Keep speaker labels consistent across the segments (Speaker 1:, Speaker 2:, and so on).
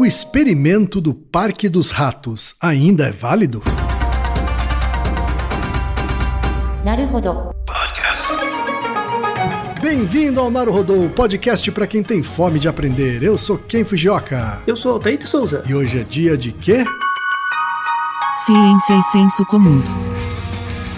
Speaker 1: O experimento do Parque dos Ratos ainda é válido?
Speaker 2: Naruhodo.
Speaker 1: Bem-vindo ao Naruhodô, podcast para quem tem fome de aprender. Eu sou Ken Fujioka.
Speaker 3: Eu sou Altair de Souza.
Speaker 1: E hoje é dia de quê?
Speaker 2: Ciência e senso comum.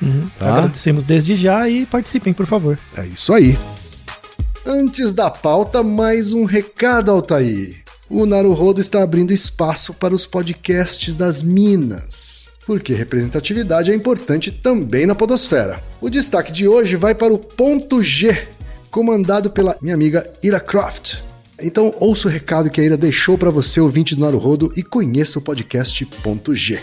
Speaker 3: Uhum. Tá? Agradecemos desde já e participem, por favor.
Speaker 1: É isso aí. Antes da pauta, mais um recado, Altair. O Naruhodo está abrindo espaço para os podcasts das Minas. Porque representatividade é importante também na podosfera. O destaque de hoje vai para o ponto G, comandado pela minha amiga Ira Croft. Então ouça o recado que a Ira deixou para você, ouvinte do Naruhodo, e conheça o podcast Ponto G.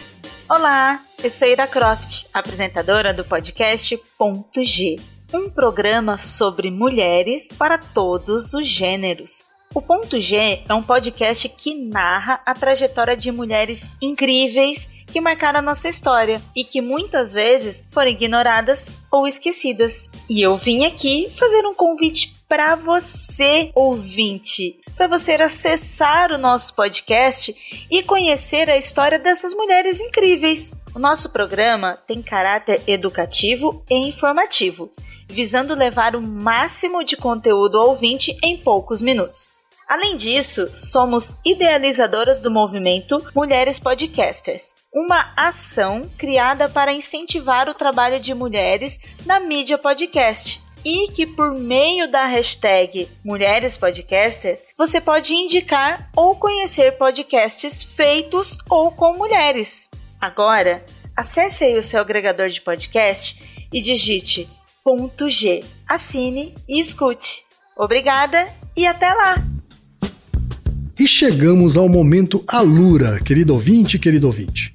Speaker 4: Olá, eu sou Ira Croft, apresentadora do podcast Ponto G, um programa sobre mulheres para todos os gêneros. O Ponto G é um podcast que narra a trajetória de mulheres incríveis que marcaram a nossa história e que muitas vezes foram ignoradas ou esquecidas. E eu vim aqui fazer um convite para você, ouvinte, para você acessar o nosso podcast e conhecer a história dessas mulheres incríveis. O nosso programa tem caráter educativo e informativo, visando levar o máximo de conteúdo ao ouvinte em poucos minutos. Além disso, somos idealizadoras do movimento Mulheres Podcasters, uma ação criada para incentivar o trabalho de mulheres na mídia podcast e que por meio da hashtag Mulheres Podcasters você pode indicar ou conhecer podcasts feitos ou com mulheres. Agora, acesse aí o seu agregador de podcast e digite ponto .g, assine e escute. Obrigada e até lá!
Speaker 1: E chegamos ao momento Alura, querido ouvinte, querido ouvinte.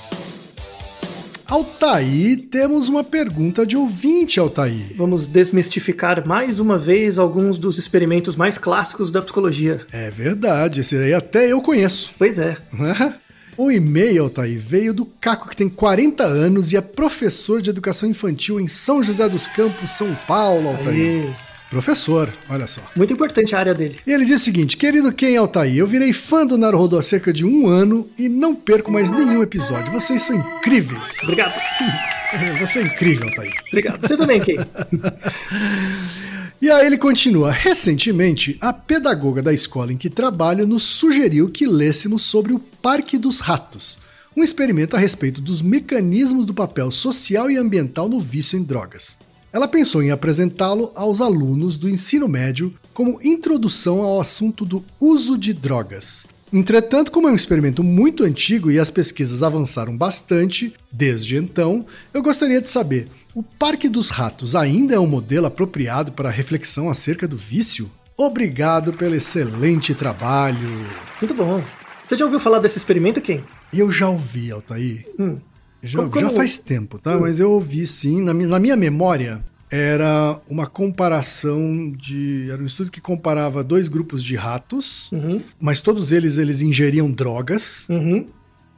Speaker 1: Altair, temos uma pergunta de ouvinte, Altair.
Speaker 3: Vamos desmistificar mais uma vez alguns dos experimentos mais clássicos da psicologia.
Speaker 1: É verdade, esse aí até eu conheço.
Speaker 3: Pois é.
Speaker 1: O e-mail, Altair, veio do Caco, que tem 40 anos e é professor de educação infantil em São José dos Campos, São Paulo, Altair.
Speaker 3: Aí,
Speaker 1: Professor, olha só.
Speaker 3: muito importante a área dele.
Speaker 1: E ele diz o seguinte: Querido Ken Altair, eu virei fã do Naruhodo há cerca de um ano e não perco mais nenhum episódio. Vocês são incríveis.
Speaker 3: Obrigado.
Speaker 1: Você é incrível, Altair.
Speaker 3: Obrigado. Você também, Kay.
Speaker 1: E aí ele continua. Recentemente, a pedagoga da escola em que trabalho nos sugeriu que lêssemos sobre o Parque dos Ratos, um experimento a respeito dos mecanismos do papel social e ambiental no vício em drogas. Ela pensou em apresentá-lo aos alunos do ensino médio como introdução ao assunto do uso de drogas. Entretanto, como é um experimento muito antigo e as pesquisas avançaram bastante desde então, eu gostaria de saber: o Parque dos Ratos ainda é um modelo apropriado para reflexão acerca do vício? Obrigado pelo excelente trabalho.
Speaker 3: Muito bom. Você já ouviu falar desse experimento, Ken?
Speaker 1: Eu já ouvi, Altair.
Speaker 3: Hum.
Speaker 1: Já,
Speaker 3: Como- como-
Speaker 1: já faz tempo, tá? Mas eu ouvi sim. Na, mi- na minha memória, era uma comparação de. Era um estudo que comparava dois grupos de ratos,
Speaker 3: Uhum.
Speaker 1: mas todos eles eles ingeriam drogas,
Speaker 3: Uhum.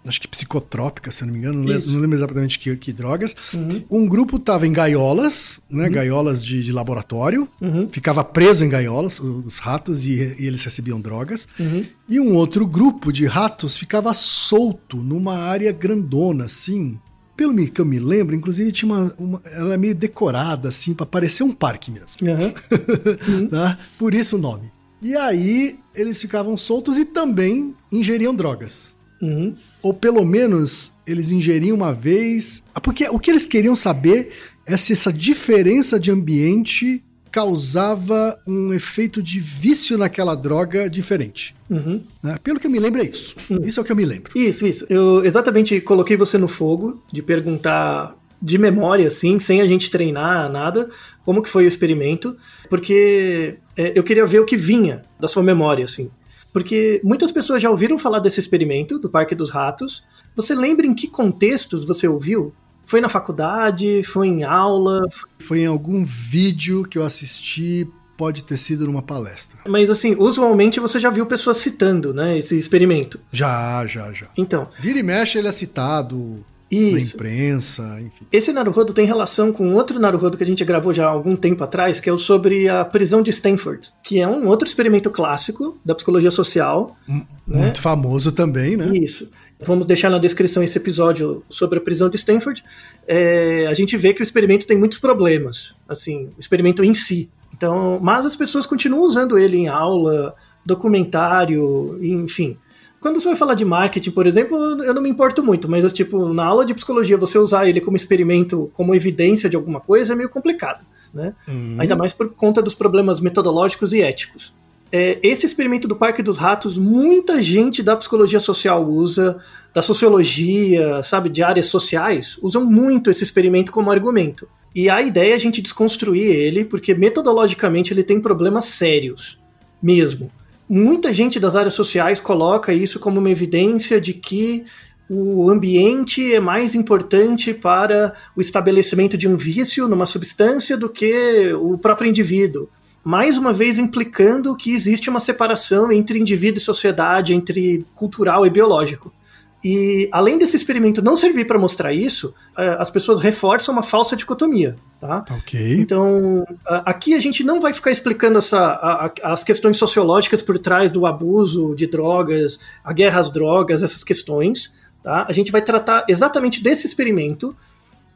Speaker 1: Acho que psicotrópicas, se não me engano, não, não lembro exatamente que, que drogas.
Speaker 3: Uhum.
Speaker 1: Um grupo estava em gaiolas, né? Gaiolas de, de laboratório.
Speaker 3: Uhum.
Speaker 1: Ficava preso em gaiolas, os ratos, e, e eles recebiam drogas.
Speaker 3: Uhum.
Speaker 1: E um outro grupo de ratos ficava solto numa área grandona, assim. Pelo que eu me lembro, inclusive tinha uma, uma- Ela é meio decorada, assim, pra parecer um parque mesmo.
Speaker 3: Uhum.
Speaker 1: tá? Por isso o nome. E aí eles ficavam soltos e também ingeriam drogas.
Speaker 3: Uhum.
Speaker 1: Ou pelo menos eles ingeriam uma vez. Ah, Porque o que eles queriam saber é se essa diferença de ambiente causava um efeito de vício naquela droga diferente.
Speaker 3: Uhum.
Speaker 1: né? Pelo que eu me lembro, é isso. Isso é o que eu me lembro.
Speaker 3: Isso, isso. Eu exatamente coloquei você no fogo de perguntar de memória, assim, sem a gente treinar nada, como que foi o experimento, porque é, eu queria ver o que vinha da sua memória, assim. Porque muitas pessoas já ouviram falar desse experimento, do Parque dos Ratos. Você lembra em que contextos você ouviu? Foi na faculdade? Foi em aula?
Speaker 1: Foi em algum vídeo que eu assisti, pode ter sido numa palestra.
Speaker 3: Mas assim, usualmente você já viu pessoas citando, né, esse experimento.
Speaker 1: Já, já, já.
Speaker 3: Então,
Speaker 1: Vira e mexe, ele é citado na
Speaker 3: isso.
Speaker 1: imprensa, enfim.
Speaker 3: Esse Naruhodo tem relação com outro Naruhodo que a gente gravou já há algum tempo atrás, que é o sobre a prisão de Stanford, que é um outro experimento clássico da psicologia social.
Speaker 1: M-
Speaker 3: Né?
Speaker 1: Muito famoso também, né?
Speaker 3: Isso. Vamos deixar na descrição esse episódio sobre a prisão de Stanford. É, a gente vê que o experimento tem muitos problemas, assim, o experimento em si. Então, mas as pessoas continuam usando ele em aula, documentário, enfim. Quando você vai falar de marketing, por exemplo, eu não me importo muito, mas tipo, na aula de psicologia, você usar ele como experimento, como evidência de alguma coisa, é meio complicado, né?
Speaker 1: Hum.
Speaker 3: Ainda mais por conta dos problemas metodológicos e éticos. É, esse experimento do Parque dos Ratos, muita gente da psicologia social usa, da sociologia, sabe, de áreas sociais, usam muito esse experimento como argumento. E a ideia é a gente desconstruir ele, porque metodologicamente ele tem problemas sérios, mesmo. Muita gente das áreas sociais coloca isso como uma evidência de que o ambiente é mais importante para o estabelecimento de um vício numa substância do que o próprio indivíduo. Mais uma vez implicando que existe uma separação entre indivíduo e sociedade, entre cultural e biológico. E além desse experimento não servir para mostrar isso, eh, as pessoas reforçam uma falsa dicotomia, tá?
Speaker 1: Tá ok.
Speaker 3: Então, aqui a gente não vai ficar explicando essa, a- a- as questões sociológicas por trás do abuso de drogas, a guerra às drogas, essas questões. Tá? A gente vai tratar exatamente desse experimento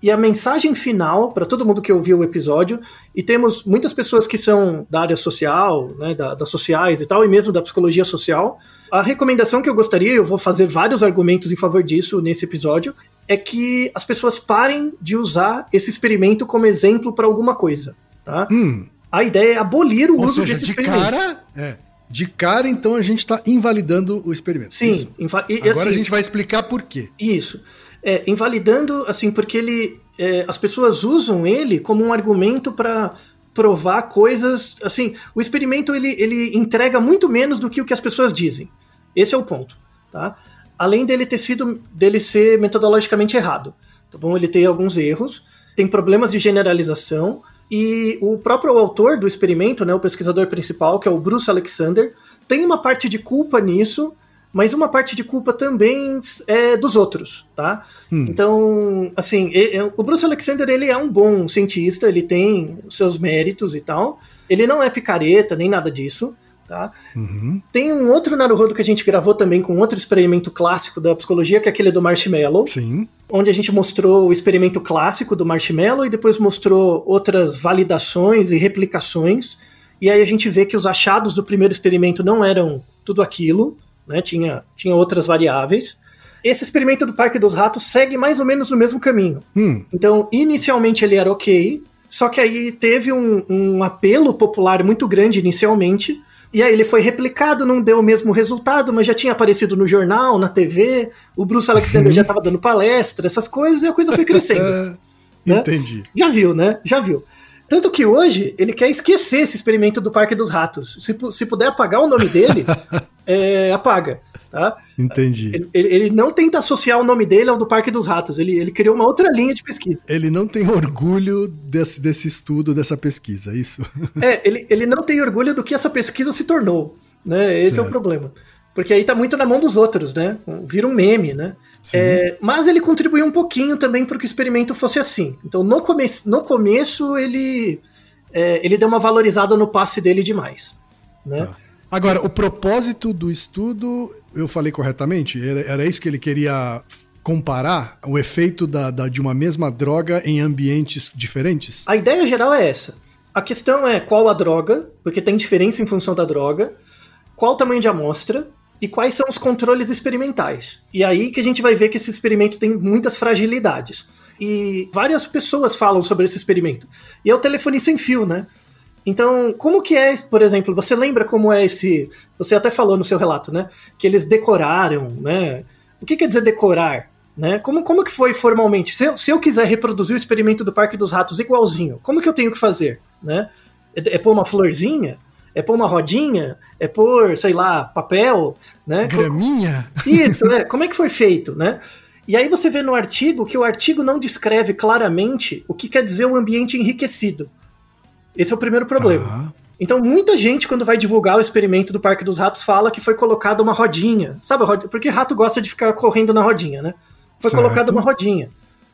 Speaker 3: e a mensagem final para todo mundo que ouviu o episódio. E temos muitas pessoas que são da área social, né, da, das sociais e tal, e mesmo da psicologia social. A recomendação que eu gostaria, eu vou fazer vários argumentos em favor disso nesse episódio, é que as pessoas parem de usar esse experimento como exemplo para alguma coisa. Tá?
Speaker 1: Hum,
Speaker 3: A ideia é abolir o
Speaker 1: ou
Speaker 3: uso
Speaker 1: seja,
Speaker 3: desse
Speaker 1: de
Speaker 3: experimento.
Speaker 1: cara. É. De cara, então, a gente tá invalidando o experimento.
Speaker 3: Sim, e,
Speaker 1: Agora
Speaker 3: assim,
Speaker 1: a gente vai explicar por quê.
Speaker 3: Isso. É, invalidando, assim, porque ele. é, as pessoas usam ele como um argumento para provar coisas. Assim, o experimento ele, ele entrega muito menos do que o que as pessoas dizem. Esse é o ponto. Tá? Além dele ter sido. dele ser metodologicamente errado. tá bom? Ele tem alguns erros, tem problemas de generalização, e o próprio autor do experimento, né, o pesquisador principal, que é o Bruce Alexander, tem uma parte de culpa nisso, mas uma parte de culpa também é dos outros, tá? Hum. Então, assim, o Bruce Alexander, ele é um bom cientista, ele tem os seus méritos e tal, ele não é picareta, nem nada disso, Tá? Uhum. Tem um outro Naruhodo que a gente gravou também com outro experimento clássico da psicologia, que é aquele do marshmallow.
Speaker 1: Sim.
Speaker 3: Onde a gente mostrou o experimento clássico do marshmallow e depois mostrou outras validações e replicações. E aí a gente vê que os achados do primeiro experimento não eram tudo aquilo, né? Tinha, tinha outras variáveis. Esse experimento do Parque dos Ratos segue mais ou menos no mesmo caminho. Hum. Então, inicialmente ele era ok, só que aí teve um, um apelo popular muito grande inicialmente e aí ele foi replicado, não deu o mesmo resultado, mas já tinha aparecido no jornal, na TV, o Bruce Alexander uhum. já estava dando palestra, essas coisas, e a coisa foi crescendo.
Speaker 1: né? Entendi.
Speaker 3: Já viu, né? Já viu. Tanto que hoje ele quer esquecer esse experimento do Parque dos Ratos. Se, se puder apagar o nome dele, é, apaga. Tá?
Speaker 1: Entendi.
Speaker 3: Ele, ele, não tenta associar o nome dele ao do Parque dos Ratos. Ele, ele criou uma outra linha de pesquisa.
Speaker 1: Ele não tem orgulho desse, desse estudo, dessa pesquisa, é isso?
Speaker 3: É, ele, ele não tem orgulho do que essa pesquisa se tornou. Né? Esse certo. é o problema. Porque aí tá muito na mão dos outros, né? Vira um meme, né? É, mas ele contribuiu um pouquinho também para que o experimento fosse assim. Então, no, come no começo, ele, é, ele deu uma valorizada no passe dele demais. Né? Tá.
Speaker 1: Agora, o propósito do estudo, eu falei corretamente? Era, era isso que ele queria comparar o efeito da, da, de uma mesma droga em ambientes diferentes?
Speaker 3: A ideia geral é essa. A questão é qual a droga, porque tem diferença em função da droga, qual o tamanho de amostra e quais são os controles experimentais. E aí que a gente vai ver que esse experimento tem muitas fragilidades. E várias pessoas falam sobre esse experimento. E é o telefone sem fio, né? Então, como que é, por exemplo, você lembra como é esse. Você até falou no seu relato, né? Que eles decoraram, né? O que quer dizer decorar? Né? Como, como que foi formalmente? Se eu, se eu quiser reproduzir o experimento do Parque dos Ratos igualzinho, como que eu tenho que fazer? Né? É, é pôr uma florzinha? É pôr uma rodinha? É pôr, sei lá, papel? Né?
Speaker 1: Graminha?
Speaker 3: Isso, né? Como é que foi feito, né? E aí você vê no artigo que o artigo não descreve claramente o que quer dizer o ambiente enriquecido. Esse é o primeiro problema. Então, muita gente, quando vai divulgar o experimento do Parque dos Ratos, fala que foi colocada uma rodinha. Sabe, porque rato gosta de ficar correndo na rodinha, né? Foi colocada uma rodinha.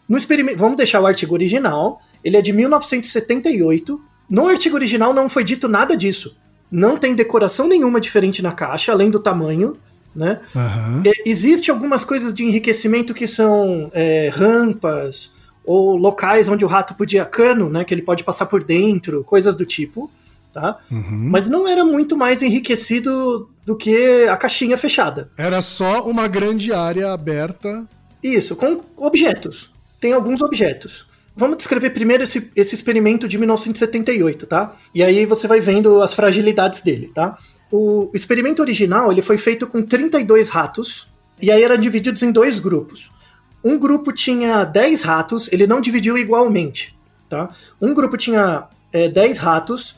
Speaker 3: No experimento, vamos deixar o artigo original, ele é de 1978. No artigo original não foi dito nada disso. Não tem decoração nenhuma diferente na caixa, além do tamanho. Né? Uhum. Existe algumas coisas de enriquecimento que são é, rampas, ou locais onde o rato podia cano, né, que ele pode passar por dentro, coisas do tipo, tá? Uhum. Mas não era muito mais enriquecido do que a caixinha fechada.
Speaker 1: Era só uma grande área aberta.
Speaker 3: Isso, com objetos. Tem alguns objetos. Vamos descrever primeiro esse, esse experimento de 1978, tá? E aí você vai vendo as fragilidades dele, tá? O experimento original ele foi feito com 32 ratos, e aí eram divididos em dois grupos. Um grupo tinha 10 ratos, ele não dividiu igualmente, tá? Um grupo tinha é, 10 ratos,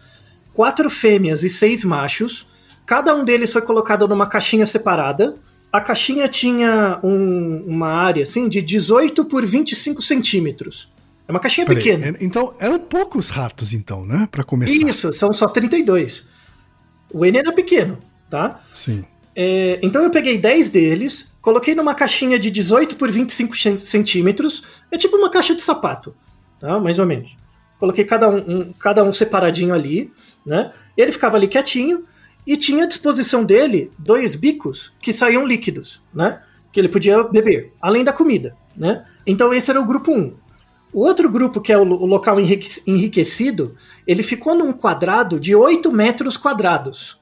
Speaker 3: quatro fêmeas e seis machos. Cada um deles foi colocado numa caixinha separada. A caixinha tinha um, uma área assim de 18 por 25 centímetros. É uma caixinha pequena. É,
Speaker 1: então, eram poucos ratos, então, né? Para começar.
Speaker 3: Isso, são só 32. O N era pequeno, tá?
Speaker 1: Sim.
Speaker 3: É, então eu peguei 10 deles, Coloquei numa caixinha de 18 por 25 centímetros. É tipo uma caixa de sapato, tá? Mais ou menos. Coloquei cada um, um, cada um separadinho ali, né? Ele ficava ali quietinho e tinha à disposição dele dois bicos que saíam líquidos, né? Que ele podia beber, além da comida, né? Então esse era o grupo 1. O outro grupo, que é o, o local enriquecido, ele ficou num quadrado de 8 metros quadrados.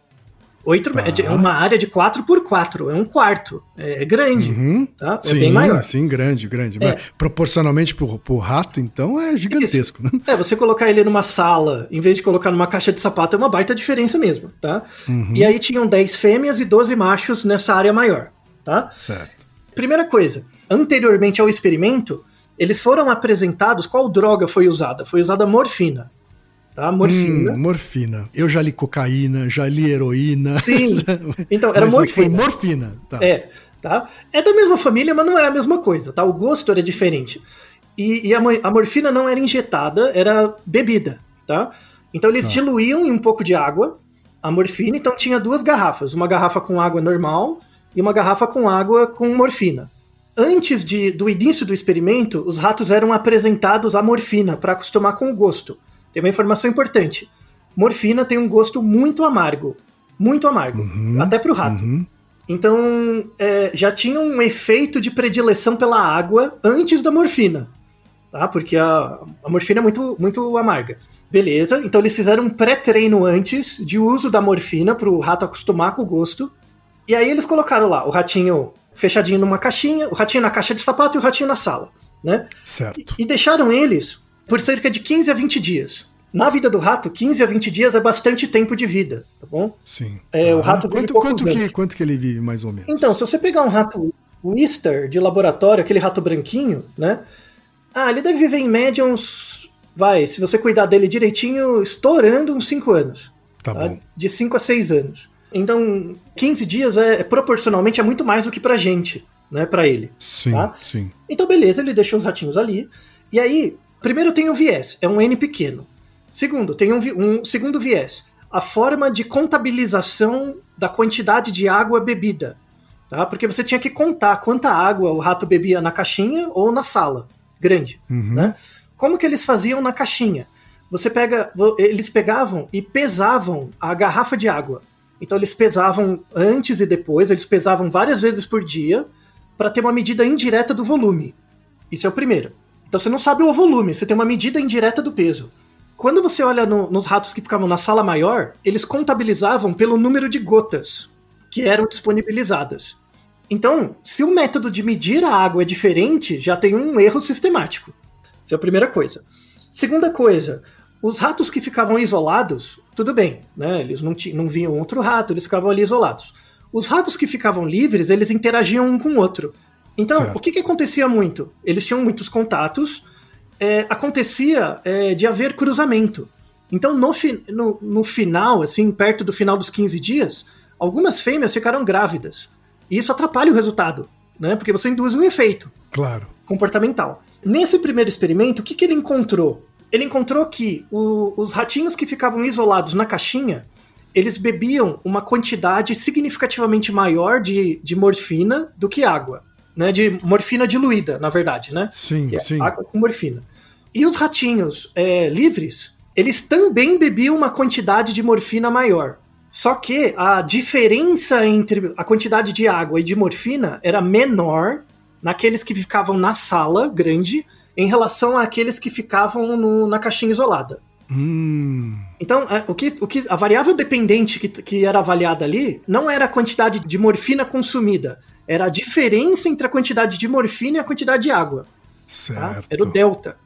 Speaker 3: 8 tá. É uma área de 4 por 4 é um quarto. É, grande. Uhum. Tá? É
Speaker 1: sim,
Speaker 3: bem maior.
Speaker 1: Sim, grande, grande. É. Mas proporcionalmente pro, pro rato, então, é gigantesco, né?
Speaker 3: É, você colocar ele numa sala, em vez de colocar numa caixa de sapato, é uma baita diferença mesmo, tá? Uhum. E aí tinham 10 fêmeas e 12 machos nessa área maior, tá?
Speaker 1: Certo.
Speaker 3: Primeira coisa, anteriormente ao experimento, eles foram apresentados, qual droga foi usada? Foi usada morfina. Tá? Morfina.
Speaker 1: Hum, morfina. Eu já li cocaína, já li heroína.
Speaker 3: Sim. Então, era morfina. Foi
Speaker 1: morfina.
Speaker 3: Tá. É, tá? É da mesma família, mas não é a mesma coisa, tá? O gosto era diferente. e, e a, a morfina não era injetada, era bebida, tá? Então eles
Speaker 1: Tá.
Speaker 3: diluíam em um pouco de água a morfina, então tinha duas garrafas, uma garrafa com água normal e uma garrafa com água com morfina. Antes de- do início do experimento, os ratos eram apresentados à morfina para acostumar com o gosto. Tem uma informação importante: morfina tem um gosto muito amargo, muito amargo,
Speaker 1: Uhum,
Speaker 3: até para o rato.
Speaker 1: Uhum.
Speaker 3: Então, é, já tinha um efeito de predileção pela água antes da morfina, tá? Porque a, a morfina é muito, muito amarga. Beleza, então eles fizeram um pré-treino antes de uso da morfina para o rato acostumar com o gosto. E aí eles colocaram lá o ratinho fechadinho numa caixinha, o ratinho na caixa de sapato e o ratinho na sala, né?
Speaker 1: Certo.
Speaker 3: E deixaram eles por cerca de 15 a 20 dias. Na vida do rato, 15 a 20 dias é bastante tempo de vida, tá bom?
Speaker 1: Sim.
Speaker 3: É, o
Speaker 1: Ah,
Speaker 3: rato vive
Speaker 1: quanto, quanto, que, quanto que ele vive, mais ou menos?
Speaker 3: Então, se você pegar um rato Wister de laboratório, aquele rato branquinho, né? Ah, ele deve viver em média uns. Vai, se você cuidar dele direitinho, estourando uns 5 anos.
Speaker 1: Tá
Speaker 3: tá?
Speaker 1: bom.
Speaker 3: De 5 a 6 anos. Então, 15 dias é, é proporcionalmente é muito mais do que pra gente, né? Pra ele.
Speaker 1: Sim,
Speaker 3: tá?
Speaker 1: sim.
Speaker 3: Então, beleza, ele deixou os ratinhos ali. E aí, primeiro tem o viés, é um N pequeno. Segundo, tem um, um segundo viés, a forma de contabilização da quantidade de água bebida. Tá? Porque você tinha que contar quanta água o rato bebia na caixinha ou na sala grande.
Speaker 1: Uhum.
Speaker 3: Né? Como que eles faziam na caixinha? Você pega, eles pegavam e pesavam a garrafa de água. Então eles pesavam antes e depois, eles pesavam várias vezes por dia para ter uma medida indireta do volume. Isso é o primeiro. Então você não sabe o volume, você tem uma medida indireta do peso. Quando você olha no- nos ratos que ficavam na sala maior, eles contabilizavam pelo número de gotas que eram disponibilizadas. Então, se o método de medir a água é diferente, já tem um erro sistemático. Essa é a primeira coisa. Segunda coisa, os ratos que ficavam isolados, tudo bem, né? Eles não, não viam outro rato, eles ficavam ali isolados. Os ratos que ficavam livres, eles interagiam um com o outro. Então,
Speaker 1: Certo.
Speaker 3: o que, que acontecia muito? Eles tinham muitos contatos, é, acontecia é, de haver cruzamento. Então, no, fi- no, no final, assim, perto do final dos 15 dias, algumas fêmeas ficaram grávidas. E isso atrapalha o resultado, né? Porque você induz um efeito
Speaker 1: Claro.
Speaker 3: comportamental. Nesse primeiro experimento, o que, que ele encontrou? Ele encontrou que o- os ratinhos que ficavam isolados na caixinha, eles bebiam uma quantidade significativamente maior de, de morfina do que água. Né, de morfina diluída, na verdade, né?
Speaker 1: Sim,
Speaker 3: é
Speaker 1: sim.
Speaker 3: água com morfina. E os ratinhos é, livres, eles também bebiam uma quantidade de morfina maior. Só que a diferença entre a quantidade de água e de morfina era menor naqueles que ficavam na sala grande em relação àqueles que ficavam no- na caixinha isolada.
Speaker 1: Hum,
Speaker 3: Então, é, o que, o que, a variável dependente que, que era avaliada ali não era a quantidade de morfina consumida, era a diferença entre a quantidade de morfina e a quantidade de água. tá?
Speaker 1: certo.
Speaker 3: Era o delta.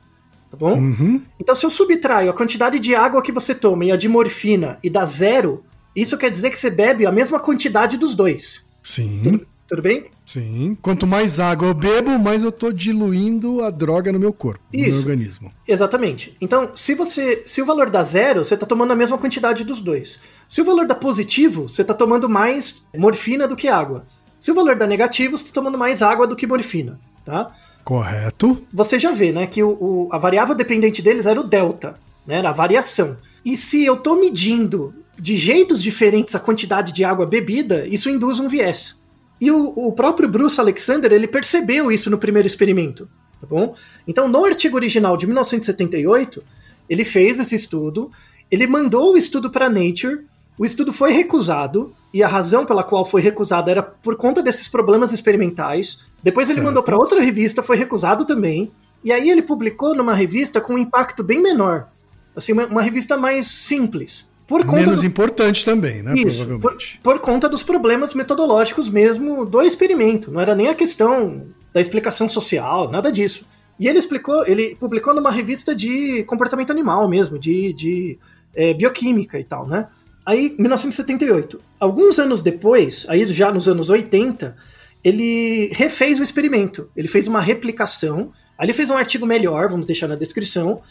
Speaker 3: Tá bom?
Speaker 1: Uhum.
Speaker 3: Então, se eu subtraio a quantidade de água que você toma e a de morfina e dá zero, isso quer dizer que você bebe a mesma quantidade dos dois.
Speaker 1: Sim,
Speaker 3: Tudo bem?
Speaker 1: sim. Quanto mais água eu bebo, mais eu tô diluindo a droga no meu corpo, no meu
Speaker 3: Isso.
Speaker 1: organismo.
Speaker 3: Exatamente. Então, se você, se o valor dá zero, você está tomando a mesma quantidade dos dois. Se o valor dá positivo, você está tomando mais morfina do que água. Se o valor dá negativo, você está tomando mais água do que morfina, tá?
Speaker 1: Correto.
Speaker 3: Você já vê, né, que o, o- a variável dependente deles era o delta, né, era a variação. E se eu estou medindo de jeitos diferentes a quantidade de água bebida, isso induz um viés. E o, o próprio Bruce Alexander, ele percebeu isso no primeiro experimento, tá bom? Então, no artigo original de 1978, ele fez esse estudo, ele mandou o estudo para Nature, o estudo foi recusado, e a razão pela qual foi recusado era por conta desses problemas experimentais. Depois ele
Speaker 1: Certo.
Speaker 3: mandou para outra revista, foi recusado também. E aí ele publicou numa revista com um impacto bem menor. Assim, uma, uma revista mais simples. Por conta
Speaker 1: Menos
Speaker 3: do-
Speaker 1: importante também, né?
Speaker 3: isso, por,
Speaker 1: provavelmente.
Speaker 3: por conta dos problemas metodológicos mesmo do experimento. Não era nem a questão da explicação social, nada disso. E ele explicou, ele publicou numa revista de comportamento animal mesmo, de, de é, bioquímica e tal, né? Aí, 1978. Alguns anos depois, aí já nos anos 80, ele refez o experimento. Ele fez uma replicação. Aí ele fez um artigo melhor, vamos deixar na descrição,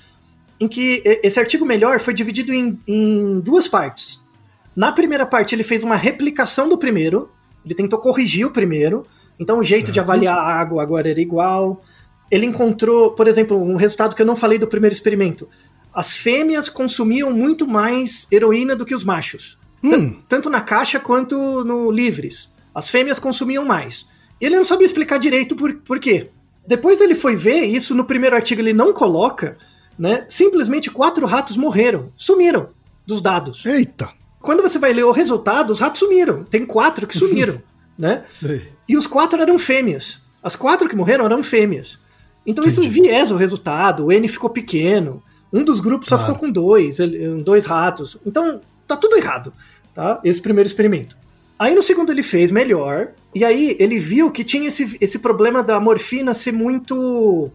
Speaker 3: em que esse artigo melhor foi dividido em, em duas partes. Na primeira parte, ele fez uma replicação do primeiro, ele tentou corrigir o primeiro, então o jeito de
Speaker 1: Certo.
Speaker 3: avaliar a água agora era igual, ele encontrou, por exemplo, um resultado que eu não falei do primeiro experimento. As fêmeas consumiam muito mais heroína do que os machos.
Speaker 1: Hum.
Speaker 3: Tan- Tanto na caixa quanto no livres. As fêmeas consumiam mais. E ele não sabia explicar direito por, por quê. Depois ele foi ver, isso no primeiro artigo ele não coloca, né? Simplesmente quatro ratos morreram, sumiram dos dados.
Speaker 1: Eita.
Speaker 3: Quando você vai ler o resultado, os ratos sumiram. Tem quatro que sumiram, né?
Speaker 1: Sei.
Speaker 3: E os quatro eram fêmeas. As quatro que morreram eram fêmeas. Então isso
Speaker 1: Entendi.
Speaker 3: viesa o resultado, o N ficou pequeno. Um dos grupos só
Speaker 1: Claro.
Speaker 3: ficou com dois, dois ratos. Então tá tudo errado, tá? Esse primeiro experimento. Aí no segundo ele fez melhor, e aí ele viu que tinha esse, esse problema da morfina ser muito,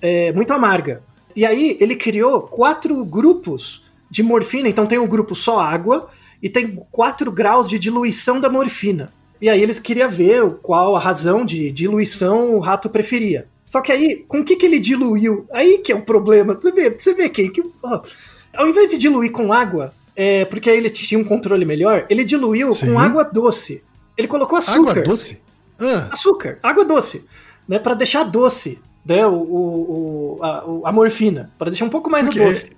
Speaker 3: é, muito amarga. E aí ele criou quatro grupos de morfina, então tem o grupo só água, e tem quatro graus de diluição da morfina. E aí eles queriam ver qual a razão de diluição o rato preferia. Só que aí, com o que, que ele diluiu? Aí que é o problema. Você vê, você vê que, que ó, ao invés de diluir com água, é, porque aí ele tinha um controle melhor, ele diluiu
Speaker 1: Sim.
Speaker 3: com água doce. Ele colocou açúcar.
Speaker 1: Água doce? Ah,
Speaker 3: Açúcar, água doce, né, para deixar doce, né, o, o- a, a morfina, para deixar um pouco mais
Speaker 1: Porque
Speaker 3: doce.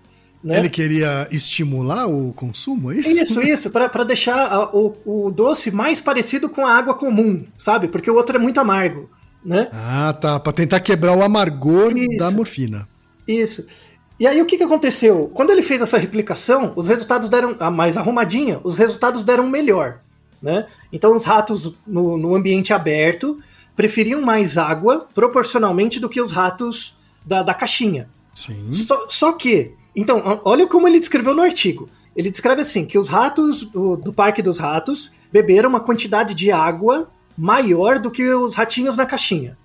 Speaker 3: Né?
Speaker 1: ele queria estimular o consumo, é isso?
Speaker 3: Isso, isso, para deixar a- o, o doce mais parecido com a água comum, sabe? Porque o outro é muito amargo, né?
Speaker 1: Ah, tá. Pra tentar quebrar o amargor
Speaker 3: Isso.
Speaker 1: da morfina.
Speaker 3: Isso. E aí o que, que aconteceu? Quando ele fez essa replicação, os resultados deram a mais arrumadinha, os resultados deram melhor, né? Então os ratos no, no ambiente aberto preferiam mais água proporcionalmente do que os ratos da, da caixinha.
Speaker 1: Sim.
Speaker 3: Só, só que, então, olha como ele descreveu no artigo. Ele descreve assim: que os ratos do, do Parque dos Ratos beberam uma quantidade de água maior do que os ratinhos na caixinha.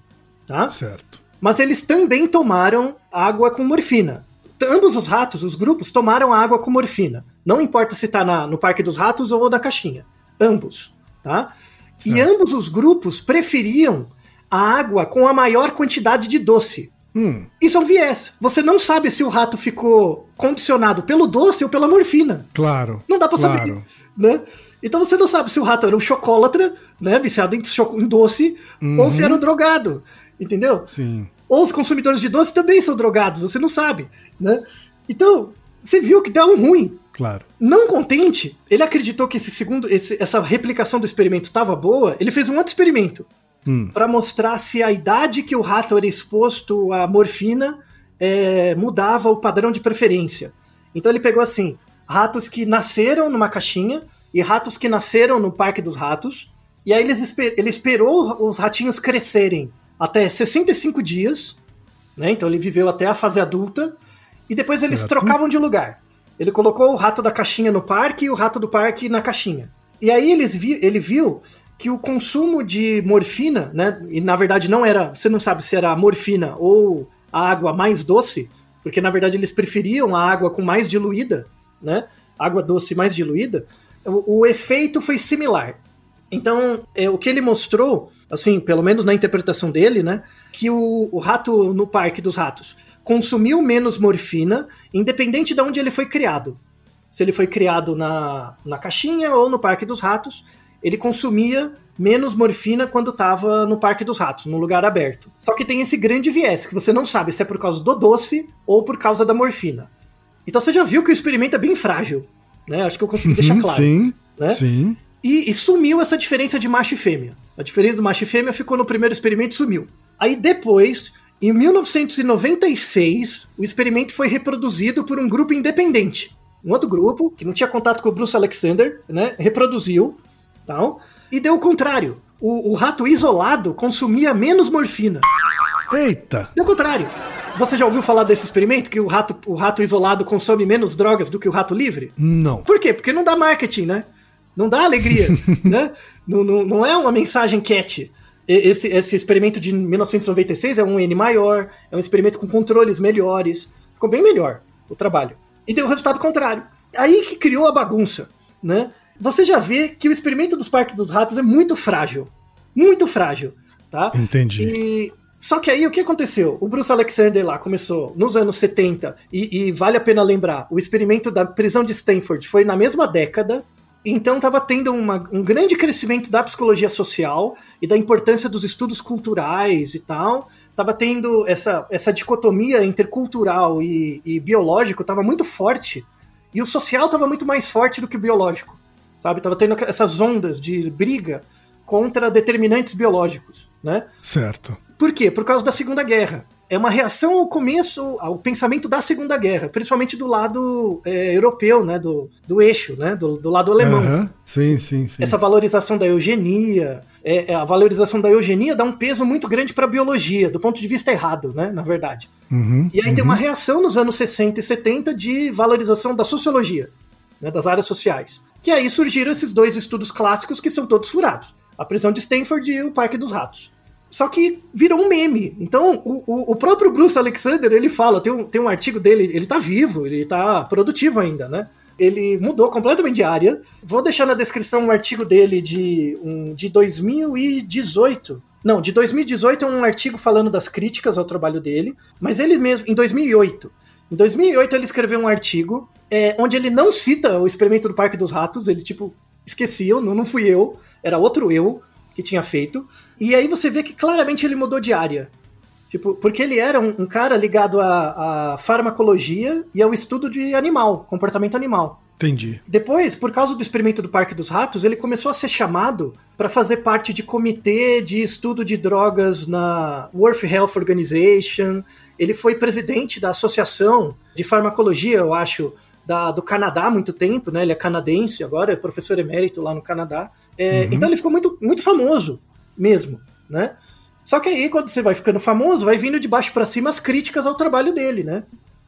Speaker 3: Tá?
Speaker 1: Certo.
Speaker 3: Mas eles também tomaram água com morfina. Ambos os ratos, os grupos, tomaram água com morfina. Não importa se está no Parque dos Ratos ou na caixinha. Ambos. Tá? E
Speaker 1: Certo.
Speaker 3: ambos os grupos preferiam a água com a maior quantidade de doce.
Speaker 1: Hum,
Speaker 3: Isso é um viés. Você não sabe se o rato ficou condicionado pelo doce ou pela morfina.
Speaker 1: claro.
Speaker 3: Não dá pra
Speaker 1: claro.
Speaker 3: saber, né? Então você não sabe se o rato era um chocólatra, né, viciado em, em doce, ou se
Speaker 1: Uhum.
Speaker 3: era um drogado, entendeu?
Speaker 1: Sim.
Speaker 3: Ou os consumidores de doce também são drogados, você não sabe, né? Então, você viu que dá um ruim.
Speaker 1: Claro.
Speaker 3: Não contente, ele acreditou que esse segundo, esse- essa replicação do experimento estava boa, ele fez um outro experimento
Speaker 1: Hum.
Speaker 3: para mostrar se a idade que o rato era exposto à morfina é, mudava o padrão de preferência. Então ele pegou assim, ratos que nasceram numa caixinha e ratos que nasceram no Parque dos Ratos, e aí eles esper- ele esperou os ratinhos crescerem até 65 dias, né? Então ele viveu até a fase adulta, e depois eles
Speaker 1: Certo.
Speaker 3: trocavam de lugar. Ele colocou o rato da caixinha no parque e o rato do parque na caixinha. E aí eles vi, ele viu que o consumo de morfina, né? E na verdade não era, você não sabe se era morfina ou a água mais doce, porque na verdade eles preferiam a água com mais diluída, né? Água doce mais diluída. O, o efeito foi similar. Então, é, o que ele mostrou, assim, pelo menos na interpretação dele, né? Que o, o rato no Parque dos Ratos consumiu menos morfina, independente de onde ele foi criado. Se ele foi criado na, na caixinha ou no Parque dos Ratos, ele consumia menos morfina quando estava no Parque dos Ratos, num lugar aberto. Só que tem esse grande viés, que você não sabe se é por causa do doce ou por causa da morfina. Então você já viu que o experimento é bem frágil, né? Acho que eu consegui deixar
Speaker 1: Uhum,
Speaker 3: claro.
Speaker 1: Sim.
Speaker 3: né?
Speaker 1: Sim.
Speaker 3: E, e sumiu essa diferença de macho e fêmea. A diferença do macho e fêmea ficou no primeiro experimento e sumiu. Aí depois, em 1996, o experimento foi reproduzido por um grupo independente. Um outro grupo, que não tinha contato com o Bruce Alexander, né, reproduziu, tal, e deu o contrário. O, o rato isolado consumia menos morfina.
Speaker 1: Eita.
Speaker 3: Deu o contrário. Você já ouviu falar desse experimento? Que o rato, o rato isolado consome menos drogas do que o rato livre?
Speaker 1: Não.
Speaker 3: Por quê? Porque não dá marketing, né? Não dá alegria, né? Não, não, não é uma mensagem cat. Esse, esse experimento de 1996 é um N maior, é um experimento com controles melhores. Ficou bem melhor o trabalho. E deu o resultado contrário. Aí que criou a bagunça, né? Você já vê que o experimento dos Parques dos Ratos é muito frágil. Muito frágil, tá?
Speaker 1: Entendi.
Speaker 3: E só que aí o que aconteceu? O Bruce Alexander lá começou nos anos 70, e, e vale a pena lembrar: o experimento da prisão de Stanford foi na mesma década, Então estava tendo uma, um grande crescimento da psicologia social e da importância dos estudos culturais e tal. Estava tendo essa, essa dicotomia entre cultural e, e biológico, estava muito forte. E o social estava muito mais forte do que o biológico. Sabe? Tava tendo essas ondas de briga contra determinantes biológicos, né?
Speaker 1: Certo.
Speaker 3: Por quê? Por causa da Segunda Guerra é uma reação ao começo, ao pensamento da Segunda Guerra, principalmente do lado é, europeu, né, do, do eixo, né, do, do lado alemão. Uhum.
Speaker 1: Sim, sim, sim.
Speaker 3: Essa valorização da eugenia, é, é a valorização da eugenia dá um peso muito grande para a biologia, do ponto de vista errado, né, na verdade. Uhum, e aí uhum. tem uma reação nos anos 60 e 70 de valorização da sociologia, né, das áreas sociais. Que aí surgiram esses dois estudos clássicos que são todos furados. A prisão de Stanford e o Parque dos Ratos. Só que virou um meme. Então, o, o, o, próprio Bruce Alexander, ele fala, tem um, tem um artigo dele, ele tá vivo, ele tá produtivo ainda, né? Ele mudou completamente de área. Vou deixar na descrição um artigo dele de, um, de 2018. Não, de 2018 é um artigo falando das críticas ao trabalho dele, mas ele mesmo, em 2008. Em 2008 ele escreveu um artigo é, onde ele não cita o experimento do Parque dos Ratos, ele tipo, esqueceu, não, não fui eu, era outro eu que tinha feito. E aí você vê que claramente ele mudou de área. Tipo, porque ele era um, um cara ligado à, à, farmacologia e ao estudo de animal, comportamento animal.
Speaker 1: Entendi.
Speaker 3: Depois, por causa do experimento do Parque dos Ratos, ele começou a ser chamado para fazer parte de comitê de estudo de drogas na World Health Organization. Ele foi presidente da Associação de Farmacologia, eu acho, da, do Canadá há muito tempo, né? Ele é canadense agora, é professor emérito lá no Canadá. É, uhum. Então ele ficou muito, muito famoso mesmo, né? Só que aí, quando você vai ficando famoso, vai vindo de baixo para cima as críticas ao trabalho dele, né?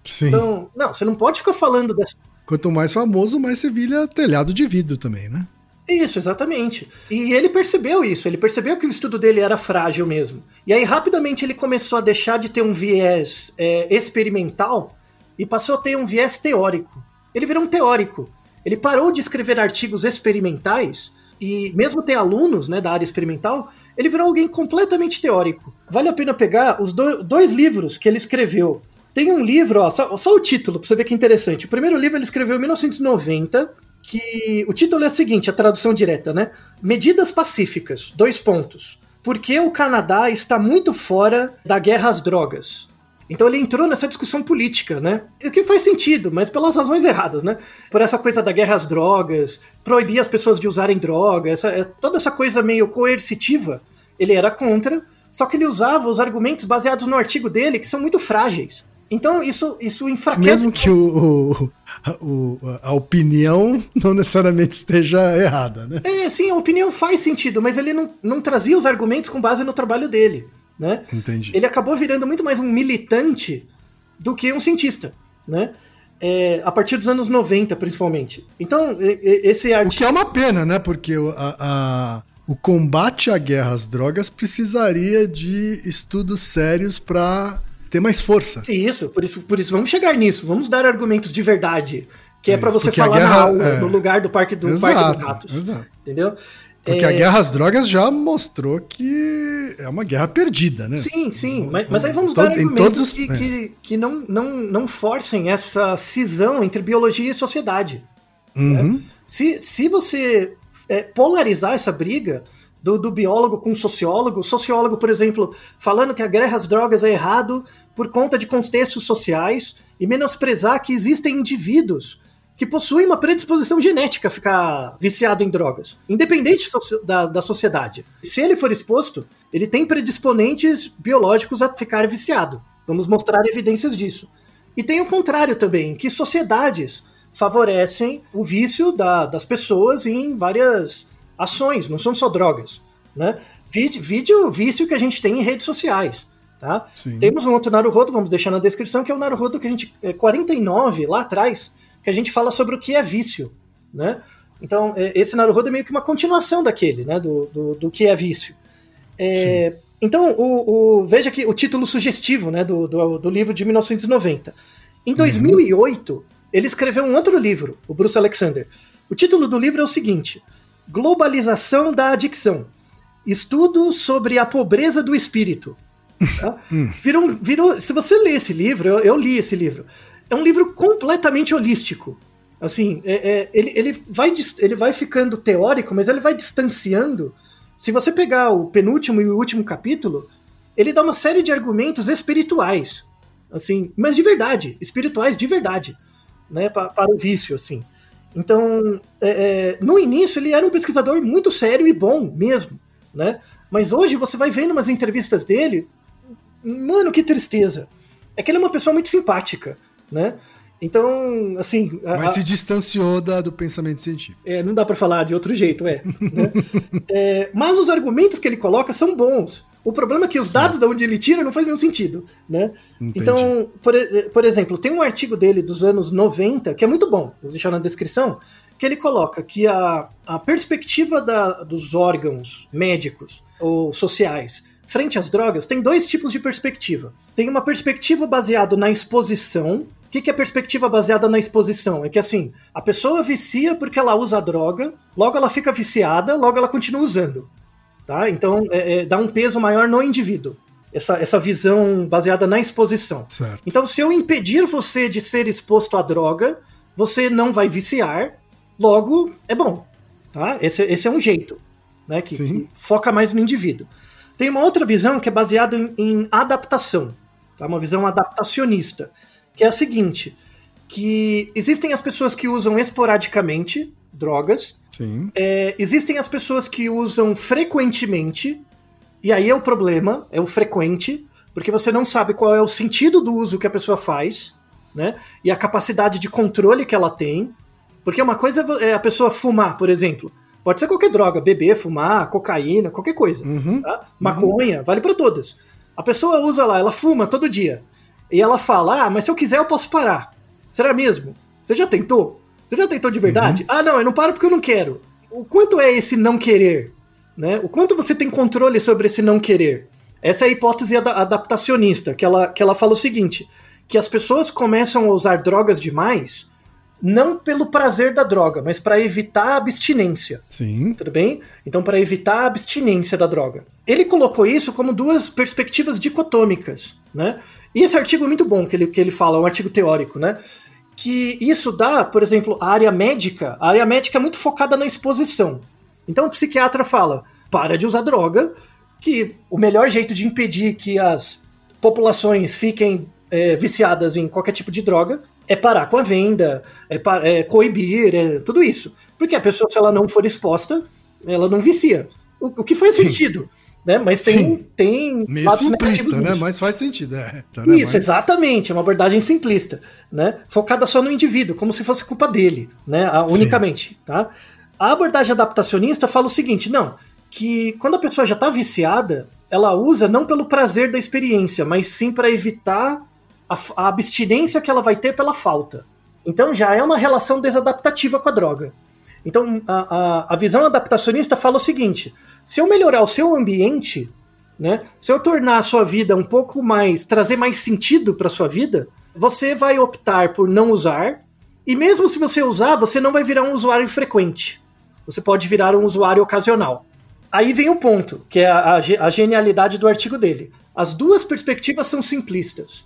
Speaker 1: Sim.
Speaker 3: Então, não, você não pode ficar falando dessa.
Speaker 1: Quanto mais famoso, mais você vira telhado de vidro também, né?
Speaker 3: Isso, exatamente. E ele percebeu isso, ele percebeu que o estudo dele era frágil mesmo. E aí, rapidamente, ele começou a deixar de ter um viés é, experimental e passou a ter um viés teórico. Ele virou um teórico. Ele parou de escrever artigos experimentais e mesmo ter alunos né, da área experimental, ele virou alguém completamente teórico. Vale a pena pegar os do, dois livros que ele escreveu. Tem um livro, ó, só, só o título, pra você ver que é interessante. O primeiro livro ele escreveu em 1990, que o título é o seguinte, a tradução direta, né? Medidas pacíficas, dois pontos. Por que o Canadá está muito fora da guerra às drogas? Então ele entrou nessa discussão política, né? O que faz sentido, mas pelas razões erradas, né? Por essa coisa da guerra às drogas, proibir as pessoas de usarem droga, essa, é, toda essa coisa meio coercitiva, ele era contra, só que ele usava os argumentos baseados no artigo dele, que são muito frágeis. Então isso, isso enfraquece.
Speaker 1: Mesmo que o, o, a opinião não necessariamente esteja errada, né?
Speaker 3: É, sim, a opinião faz sentido, mas ele não, não trazia os argumentos com base no trabalho dele né?
Speaker 1: Entendi.
Speaker 3: Ele acabou virando muito mais um militante do que um cientista, né? É, a partir dos anos 90, principalmente. Então, esse
Speaker 1: artigo... O que é uma pena, né? Porque a, a, o combate à guerra às drogas precisaria de estudos sérios para ter mais força.
Speaker 3: Isso, por isso, por isso vamos chegar nisso. Vamos dar argumentos de verdade. Que é, é para você falar guerra, na aula, é... no lugar do Parque, do exato, parque dos Ratos. Exato. Entendeu?
Speaker 1: Porque é... a guerra às drogas já mostrou que é uma guerra perdida, né?
Speaker 3: Sim, sim. Mas, mas aí vamos dar argumentos todos os... que, é. que, que, não, não, não forcem essa cisão entre biologia e sociedade. Né? Uhum. Né? Se, se você é, polarizar essa briga do, do biólogo com o sociólogo, o sociólogo, por exemplo, falando que a guerra às drogas é errado por conta de contextos sociais e menosprezar que existem indivíduos que possuem uma predisposição genética a ficar viciado em drogas, independente da, da sociedade. Se ele for exposto, ele tem predisponentes biológicos a ficar viciado. Vamos mostrar evidências disso. E tem o contrário também, que sociedades favorecem o vício da, das pessoas em várias ações, não são só drogas. Né? Vídeo, vício que a gente tem em redes sociais. Tá? Temos um outro Naruhodo, vamos deixar na descrição, que é o Naruhodo que a gente. É 49, lá atrás, que a gente fala sobre o que é vício, né? Então, é, esse Naruhodo é meio que uma continuação daquele, né? Do, do, do que é vício. É, então, o, o, veja que o título sugestivo né, do, do, do livro de 1990. Em 2008, uhum. ele escreveu um outro livro, o Bruce Alexander. O título do livro é o seguinte: Globalização da Adicção. Estudo sobre a pobreza do espírito. Tá? Hum. virou, virou, se você lê esse livro, eu, eu li esse livro, é um livro completamente holístico. Assim, é, é, ele, ele, vai, ele vai ficando teórico, mas ele vai distanciando. Se você pegar o penúltimo e o último capítulo, ele dá uma série de argumentos espirituais. Assim, mas de verdade, espirituais de verdade, né? pa- para o vício, assim. Então, é, é, no início ele era um pesquisador muito sério e bom mesmo, né? Mas hoje você vai vendo umas entrevistas dele, mano, que tristeza. É que ele é uma pessoa muito simpática, né? Então, assim,
Speaker 1: Mas
Speaker 3: a-
Speaker 1: se distanciou da- do pensamento científico.
Speaker 3: é, não dá pra falar de outro jeito, é, né? É, Mas os argumentos que ele coloca são bons. O problema é que os dados de onde ele tira não faz nenhum sentido, né?
Speaker 1: Entendi.
Speaker 3: Então, por, por exemplo, tem um artigo dele dos anos 90 que é muito bom, vou deixar na descrição, que ele coloca que a, a perspectiva da- dos órgãos médicos ou sociais frente às drogas tem dois tipos de perspectiva. Tem uma perspectiva baseada na exposição. O que, que é perspectiva baseada na exposição? É que assim, a pessoa vicia porque ela usa a droga, logo ela fica viciada, logo ela continua usando. Tá? Então, é- é, dá um peso maior no indivíduo. Essa, essa visão baseada na exposição.
Speaker 1: Certo.
Speaker 3: Então, se eu impedir você de ser exposto à droga, você não vai viciar, logo é bom. Tá? Esse, esse é um jeito né, que, que foca mais no indivíduo. Tem uma outra visão que é baseada em, em adaptação, tá? uma visão adaptacionista, que é a seguinte: que existem as pessoas que usam esporadicamente drogas,
Speaker 1: Sim.
Speaker 3: é, existem as pessoas que usam frequentemente, e aí é o problema, é o frequente, porque você não sabe qual é o sentido do uso que a pessoa faz, né? E a capacidade de controle que ela tem. Porque uma coisa é a pessoa fumar, por exemplo. Pode ser qualquer droga, beber, fumar, cocaína, qualquer coisa.
Speaker 1: Uhum.
Speaker 3: tá? Maconha, vale pra todas. A pessoa usa lá, ela fuma todo dia. E ela fala: Ah, mas se eu quiser eu posso parar. Será mesmo? Você já tentou? Você já tentou de verdade? Ah, não, eu não paro porque eu não quero. O quanto é esse não querer? Né? O quanto você tem controle sobre esse não querer? Essa é a hipótese ada- adaptacionista, que ela, que ela fala o seguinte: que as pessoas começam a usar drogas demais não pelo prazer da droga, mas para evitar a abstinência
Speaker 1: Sim.
Speaker 3: tudo bem? Então, para evitar a abstinência da droga. Ele colocou isso como duas perspectivas dicotômicas, né? E esse artigo é muito bom que ele, que ele fala, é um artigo teórico, né? Que isso dá, por exemplo, a área médica. A área médica é muito focada na exposição. Então, o psiquiatra fala: para de usar droga, que o melhor jeito de impedir que as populações fiquem é, viciadas em qualquer tipo de droga é parar com a venda, é, é coibir, é tudo isso. Porque a pessoa, se ela não for exposta, ela não vicia. O, o que faz
Speaker 1: Sim.
Speaker 3: Né? Mas tem,
Speaker 1: Sim.
Speaker 3: tem
Speaker 1: Meio simplista, né? Mas faz sentido. É. Tá, né?
Speaker 3: Isso,
Speaker 1: Mas-
Speaker 3: exatamente, é uma abordagem simplista, né? Focada só no indivíduo, como se fosse culpa dele, né? Ah,
Speaker 1: Sim.
Speaker 3: Unicamente, tá? A abordagem adaptacionista fala o seguinte, não, que quando a pessoa já está viciada, ela usa não pelo prazer da experiência, mas sim para evitar a, a abstinência que ela vai ter pela falta. Então já é uma relação desadaptativa com a droga. Então a, a, a visão adaptacionista fala o seguinte: se eu melhorar o seu ambiente, né, se eu tornar a sua vida um pouco mais, trazer mais sentido para sua vida, você vai optar por não usar. E mesmo se você usar, você não vai virar um usuário frequente. Você pode virar um usuário ocasional. Aí vem o ponto, que é a, a ge- a genialidade do artigo dele. As duas perspectivas são simplistas.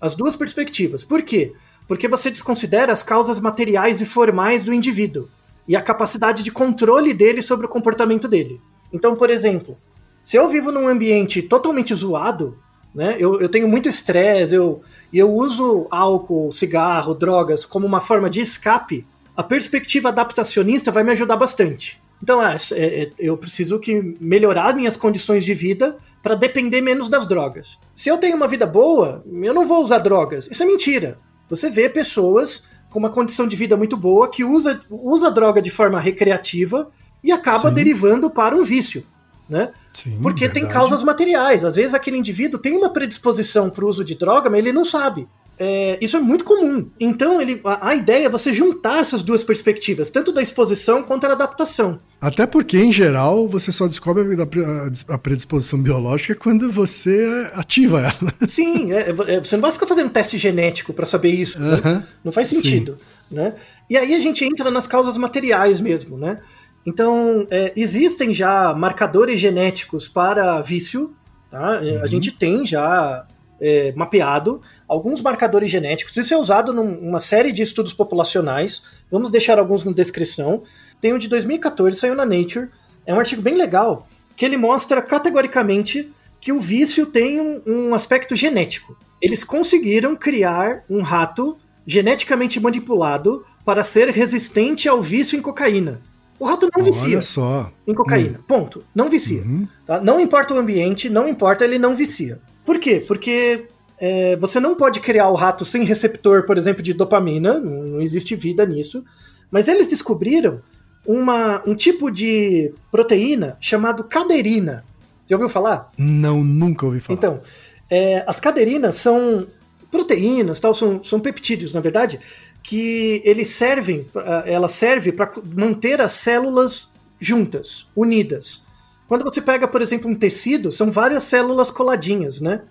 Speaker 3: As duas perspectivas. Por quê? Porque você desconsidera as causas materiais e formais do indivíduo e a capacidade de controle dele sobre o comportamento dele. Então, por exemplo, se eu vivo num ambiente totalmente zoado, né, eu, eu tenho muito estresse, eu, eu uso álcool, cigarro, drogas como uma forma de escape, a perspectiva adaptacionista vai me ajudar bastante. Então, é, é, é, eu preciso que melhorar minhas condições de vida para depender menos das drogas. Se eu tenho uma vida boa, eu não vou usar drogas. Isso é mentira. Você vê pessoas com uma condição de vida muito boa que usa, usa droga de forma recreativa e acaba
Speaker 1: Sim.
Speaker 3: derivando para um vício, né?
Speaker 1: Sim,
Speaker 3: Porque tem
Speaker 1: verdade.
Speaker 3: causas materiais. Às vezes aquele indivíduo tem uma predisposição para o uso de droga, mas ele não sabe. É, isso é muito comum. Então, ele, a, a ideia é você juntar essas duas perspectivas, tanto da exposição quanto da adaptação.
Speaker 1: Até porque, em geral, você só descobre a- a predisposição biológica quando você ativa ela.
Speaker 3: Sim, é, é, você não vai ficar fazendo teste genético para saber isso. né? Não faz sentido. Né? E aí a gente entra nas causas materiais mesmo. Né? Então, é, existem já marcadores genéticos para vício. Tá? É, A gente tem já é, mapeado, alguns marcadores genéticos. Isso é usado numa série de estudos populacionais. Vamos deixar alguns na descrição. Tem um de 2014, saiu na Nature. É um artigo bem legal, que ele mostra categoricamente que o vício tem um, um aspecto genético. Eles conseguiram criar um rato geneticamente manipulado para ser resistente ao vício em cocaína. O rato não
Speaker 1: Olha
Speaker 3: vicia
Speaker 1: só.
Speaker 3: em cocaína. Ponto. Não vicia.
Speaker 1: Uhum.
Speaker 3: tá? Não importa o ambiente, não importa, ele não vicia. Por quê? Porque é, você não pode criar o rato sem receptor, por exemplo, de dopamina, não, existe vida nisso. Mas eles descobriram uma, um tipo de proteína chamado caderina. Já ouviu falar?
Speaker 1: Não, nunca ouvi falar.
Speaker 3: Então, é, as caderinas são proteínas, tal, são, são peptídeos, na verdade, que eles servem, ela serve para manter as células juntas, unidas. Quando você pega, por exemplo, um tecido, são várias células coladinhas, né?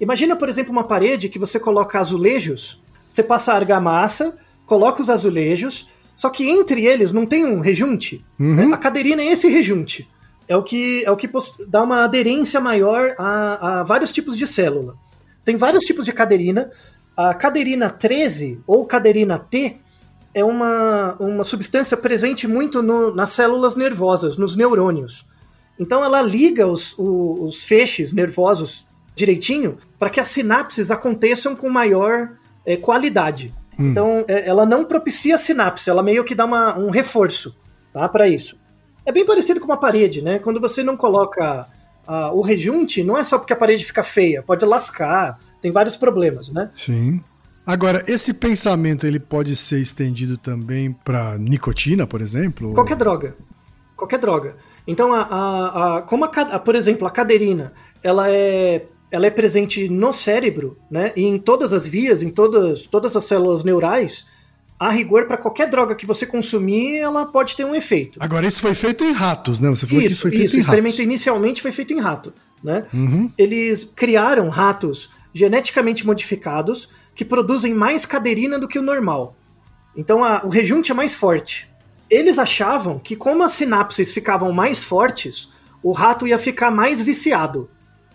Speaker 3: Imagina, por exemplo, uma parede que você coloca azulejos, você passa a argamassa, coloca os azulejos, só que entre eles não tem um rejunte.
Speaker 1: Uhum.
Speaker 3: A caderina é esse rejunte. É o que, é o que dá uma aderência maior a, a vários tipos de célula. Tem vários tipos de caderina. A caderina 13 ou caderina T é uma, uma substância presente muito no- nas células nervosas, nos neurônios. Então ela liga os, o- os feixes nervosos direitinho para que as sinapses aconteçam com maior eh, qualidade.
Speaker 1: Hum.
Speaker 3: Então eh, ela não propicia sinapse, ela meio que dá uma- um reforço tá, para isso. É bem parecido com uma parede, né? Quando você não coloca ah, o rejunte, não é só porque a parede fica feia, pode lascar, tem vários problemas, né?
Speaker 1: Sim. Agora, esse pensamento ele pode ser estendido também para nicotina, por exemplo?
Speaker 3: Qualquer droga. Qualquer droga. Então, a, a, a- como, a, por exemplo, a caderina, ela é, ela é presente no cérebro, né? E em todas as vias, em todas, todas as células neurais, a rigor, para qualquer droga que você consumir, ela pode ter um efeito.
Speaker 1: Agora, isso foi feito em ratos, né? Você falou que isso
Speaker 3: Isso,
Speaker 1: foi feito
Speaker 3: isso.
Speaker 1: em
Speaker 3: O experimento
Speaker 1: ratos.
Speaker 3: inicialmente foi feito em rato, né?
Speaker 1: Uhum.
Speaker 3: Eles criaram ratos geneticamente modificados que produzem mais caderina do que o normal. Então a- o rejunte é mais forte. Eles achavam que como as sinapses ficavam mais fortes, o rato ia ficar mais viciado.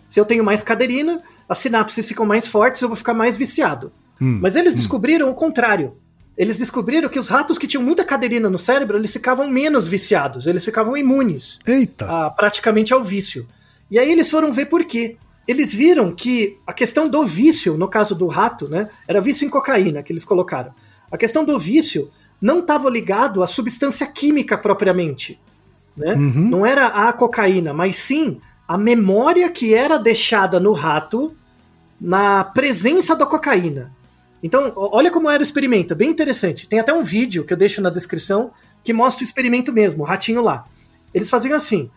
Speaker 3: Se eu tenho mais caderina, as sinapses ficam mais fortes, eu vou ficar mais viciado.
Speaker 1: Hum.
Speaker 3: Mas eles descobriram o contrário. Eles descobriram que os ratos que tinham muita caderina no cérebro, eles ficavam menos viciados, eles ficavam imunes
Speaker 1: Eita.
Speaker 3: a- praticamente ao vício. E aí eles foram ver por quê. Eles viram que a questão do vício, no caso do rato, né, era vício em cocaína que eles colocaram. A questão do vício não estava ligado à substância química propriamente, né?
Speaker 1: Uhum.
Speaker 3: Não era a cocaína, mas sim a memória que era deixada no rato na presença da cocaína. Então, olha como era o experimento, bem interessante. Tem até um vídeo que eu deixo na descrição que mostra o experimento mesmo, o ratinho lá. Eles faziam assim: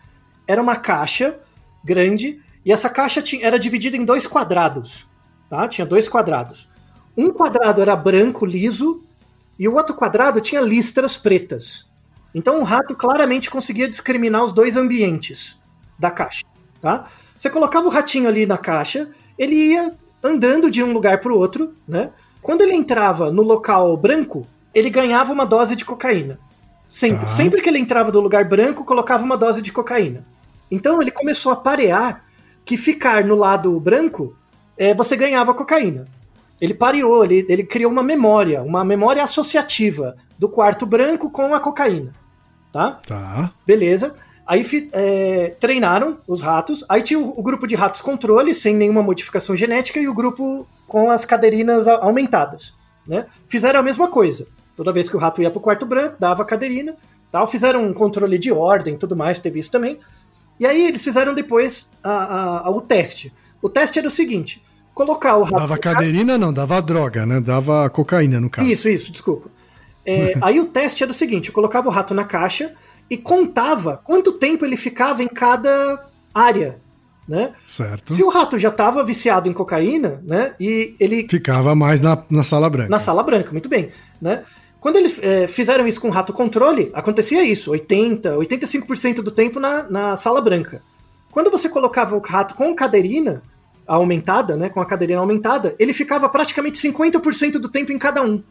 Speaker 3: era uma caixa grande e essa caixa tinha- era dividida em dois quadrados, tá? Tinha dois quadrados. Um quadrado era branco, liso, e o outro quadrado tinha listras pretas. Então o rato claramente conseguia discriminar os dois ambientes da caixa, tá? Você colocava o ratinho ali na caixa, ele ia andando de um lugar para o outro, né? Quando ele entrava no local branco, ele ganhava uma dose de cocaína. Sempre.
Speaker 1: Tá.
Speaker 3: Sempre que ele entrava no lugar branco, colocava uma dose de cocaína. Então ele começou a parear que ficar no lado branco, é, você ganhava cocaína. Ele pareou, ele, ele criou uma memória, uma memória associativa do quarto branco com a cocaína. Tá?
Speaker 1: Tá.
Speaker 3: Beleza. Aí é, treinaram os ratos. Aí tinha o, o grupo de ratos controle, sem nenhuma modificação genética, e o grupo com as caderinas a- aumentadas. Né? Fizeram a mesma coisa. Toda vez que o rato ia pro quarto branco, dava a caderina. Tal. Fizeram um controle de ordem tudo mais, teve isso também. E aí eles fizeram depois a- a- a- o teste. O teste era o seguinte: colocar o rato.
Speaker 1: Dava caderina, não, dava droga, né? Dava cocaína, no caso.
Speaker 3: Isso, isso, desculpa. É, aí o teste era o seguinte: eu colocava o rato na caixa e contava quanto tempo ele ficava em cada área. Né?
Speaker 1: Certo.
Speaker 3: Se o rato já estava viciado em cocaína, né? E ele.
Speaker 1: Ficava mais na, na sala branca.
Speaker 3: Na sala branca, muito bem. Né? Quando eles é, fizeram isso com o rato controle, acontecia isso: 80%, 85% do tempo na, na sala branca. Quando você colocava o rato com caderina aumentada, né? Com a caderina aumentada, ele ficava praticamente 50% do tempo em cada um.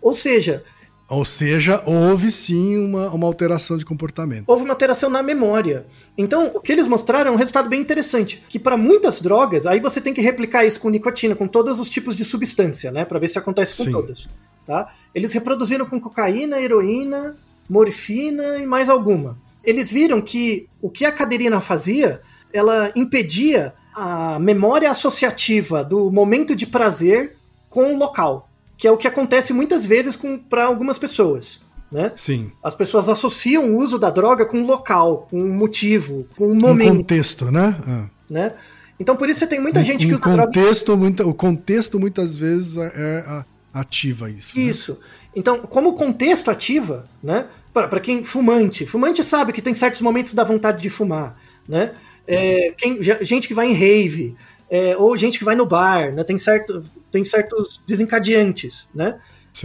Speaker 3: Ou seja,
Speaker 1: Ou seja, houve sim uma, uma alteração de comportamento.
Speaker 3: Houve uma alteração na memória. Então, o que eles mostraram é um resultado bem interessante. Que para muitas drogas, aí você tem que replicar isso com nicotina, com todos os tipos de substância, né? Para ver se acontece com
Speaker 1: Sim.
Speaker 3: todas. Tá? Eles reproduziram com cocaína, heroína, morfina e mais alguma. Eles viram que o que a caderina fazia, ela impedia a memória associativa do momento de prazer com o local, que é o que acontece muitas vezes para algumas pessoas. Né?
Speaker 1: Sim.
Speaker 3: As pessoas associam o uso da droga com um local, com um motivo, com um
Speaker 1: Um
Speaker 3: momento,
Speaker 1: contexto, né? Ah.
Speaker 3: né? Então por isso você tem muita
Speaker 1: Um-
Speaker 3: gente
Speaker 1: um
Speaker 3: que droga.
Speaker 1: contexto, muita, o contexto muitas vezes é, é ativa isso. né?
Speaker 3: Isso. Então, como contexto ativa, né? Para quem fumante, fumante sabe que tem certos momentos da vontade de fumar, né? É, quem- gente que vai em rave, é, ou gente que vai no bar, né? Tem, certo, tem certos desencadeantes, né?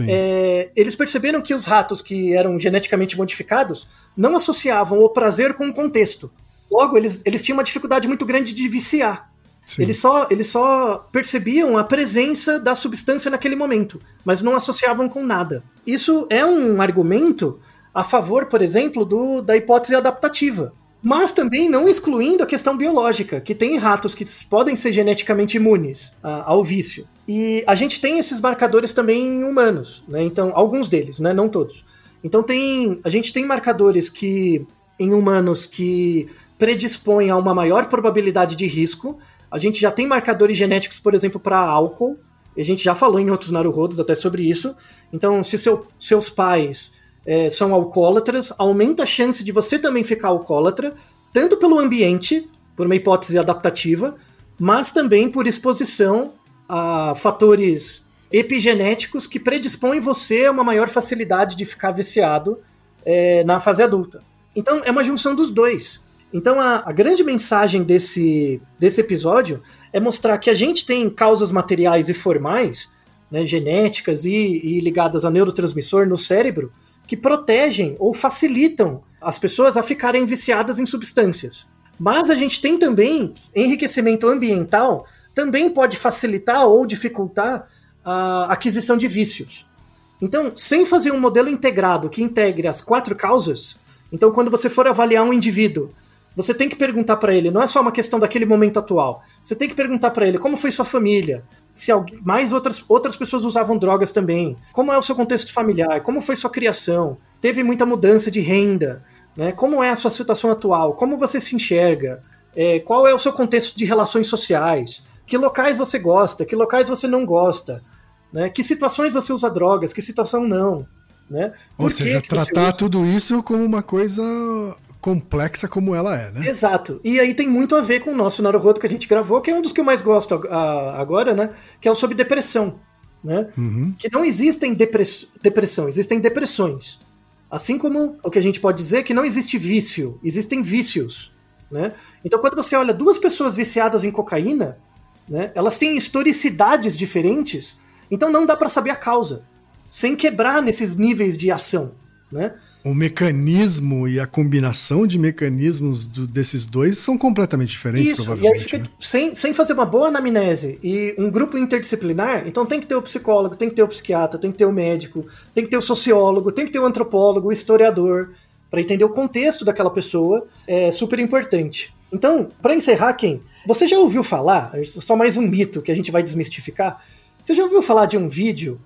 Speaker 3: É, eles perceberam que os ratos que eram geneticamente modificados não associavam o prazer com o contexto. Logo, eles, eles tinham uma dificuldade muito grande de viciar.
Speaker 1: Sim.
Speaker 3: Eles só, eles só percebiam a presença da substância naquele momento, mas não associavam com nada. Isso é um argumento a favor, por exemplo, do, da hipótese adaptativa. Mas também não excluindo a questão biológica, que tem ratos que podem ser geneticamente imunes a- ao vício. E a gente tem esses marcadores também em humanos, né? Então, alguns deles, né? Não todos. Então tem. A gente tem marcadores que em humanos que predispõem a uma maior probabilidade de risco. A gente já tem marcadores genéticos, por exemplo, para álcool. A gente já falou em outros naruhodos até sobre isso. Então, se seu- seus pais eh, são alcoólatras, aumenta a chance de você também ficar alcoólatra, tanto pelo ambiente, por uma hipótese adaptativa, mas também por exposição a fatores epigenéticos que predispõem você a uma maior facilidade de ficar viciado eh, na fase adulta. Então, é uma junção dos dois. Então, a, a grande mensagem desse, desse episódio é mostrar que a gente tem causas materiais e formais, né, genéticas e, e ligadas a neurotransmissor no cérebro, que protegem ou facilitam as pessoas a ficarem viciadas em substâncias. Mas a gente tem também enriquecimento ambiental, também pode facilitar ou dificultar a aquisição de vícios. Então, sem fazer um modelo integrado que integre as quatro causas, então quando você for avaliar um indivíduo, você tem que perguntar para ele, não é só uma questão daquele momento atual. Você tem que perguntar para ele como foi sua família, se alguém, mais outras, outras pessoas usavam drogas também, como é o seu contexto familiar, como foi sua criação, teve muita mudança de renda, né? Como é a sua situação atual, como você se enxerga, é, qual é o seu contexto de relações sociais, que locais você gosta, que locais você não gosta, né? Que situações você usa drogas, que situação não, né?
Speaker 1: Ou seja, tratar tudo isso como uma coisa complexa como ela é, né?
Speaker 3: Exato. E aí tem muito a ver com o nosso Naruhodo que a gente gravou, que é um dos que eu mais gosto agora, né? Que é o sobre depressão, né?
Speaker 1: Uhum.
Speaker 3: Que não existem depress... depressão, existem depressões. Assim como o que a gente pode dizer que não existe vício, existem vícios, né? Então quando você olha duas pessoas viciadas em cocaína, né? Elas têm historicidades diferentes, então não dá pra saber a causa, sem quebrar nesses níveis de ação, né?
Speaker 1: O mecanismo e a combinação de mecanismos do- desses dois são completamente diferentes,
Speaker 3: Isso, e aí
Speaker 1: provavelmente.
Speaker 3: fica
Speaker 1: né?
Speaker 3: sem, sem fazer uma boa anamnese e um grupo interdisciplinar, então tem que ter o psicólogo, tem que ter o psiquiatra, tem que ter o médico, tem que ter o sociólogo, tem que ter o antropólogo, o historiador, para entender o contexto daquela pessoa, é super importante. Então, para encerrar, quem? Você já ouviu falar, só mais um mito que a gente vai desmistificar, você já ouviu falar de um vídeo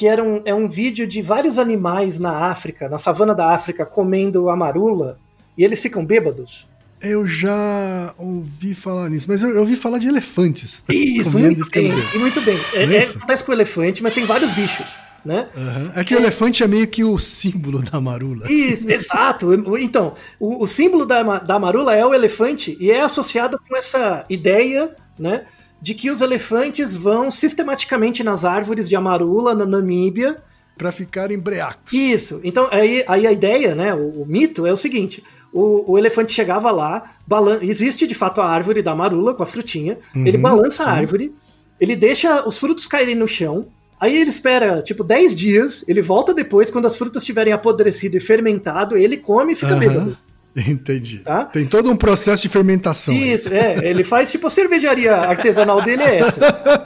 Speaker 3: que era um, é um vídeo de vários animais na África, na savana da África, comendo amarula, e eles ficam bêbados?
Speaker 1: Eu já ouvi falar nisso, mas eu, eu ouvi falar de elefantes.
Speaker 3: Isso,
Speaker 1: comendo
Speaker 3: muito
Speaker 1: e
Speaker 3: bem, e muito bem. É,
Speaker 1: é
Speaker 3: é,
Speaker 1: isso?
Speaker 3: acontece com o elefante, mas tem vários bichos, né?
Speaker 1: Aham. É que o elefante é meio que o símbolo da marula. assim.
Speaker 3: Isso, exato. Então, o, o símbolo da, da marula é o elefante e é associado com essa ideia, né, de que os elefantes vão sistematicamente nas árvores de amarula na Namíbia
Speaker 1: Pra ficar embriacos.
Speaker 3: Isso. Então, aí, aí a ideia, né, o, o mito é o seguinte: o, o elefante chegava lá, balan existe de fato a árvore da marula com a frutinha,
Speaker 1: Uhum,
Speaker 3: ele balança
Speaker 1: sim.
Speaker 3: a árvore, ele deixa os frutos caírem no chão, aí ele espera, tipo, 10 dias, ele volta depois, quando as frutas estiverem apodrecido e fermentado, ele come e fica
Speaker 1: Aham.
Speaker 3: bêbado.
Speaker 1: Entendi.
Speaker 3: Tá?
Speaker 1: Tem todo um processo de fermentação. aí.
Speaker 3: Isso, é. Ele faz tipo a cervejaria artesanal dele é essa.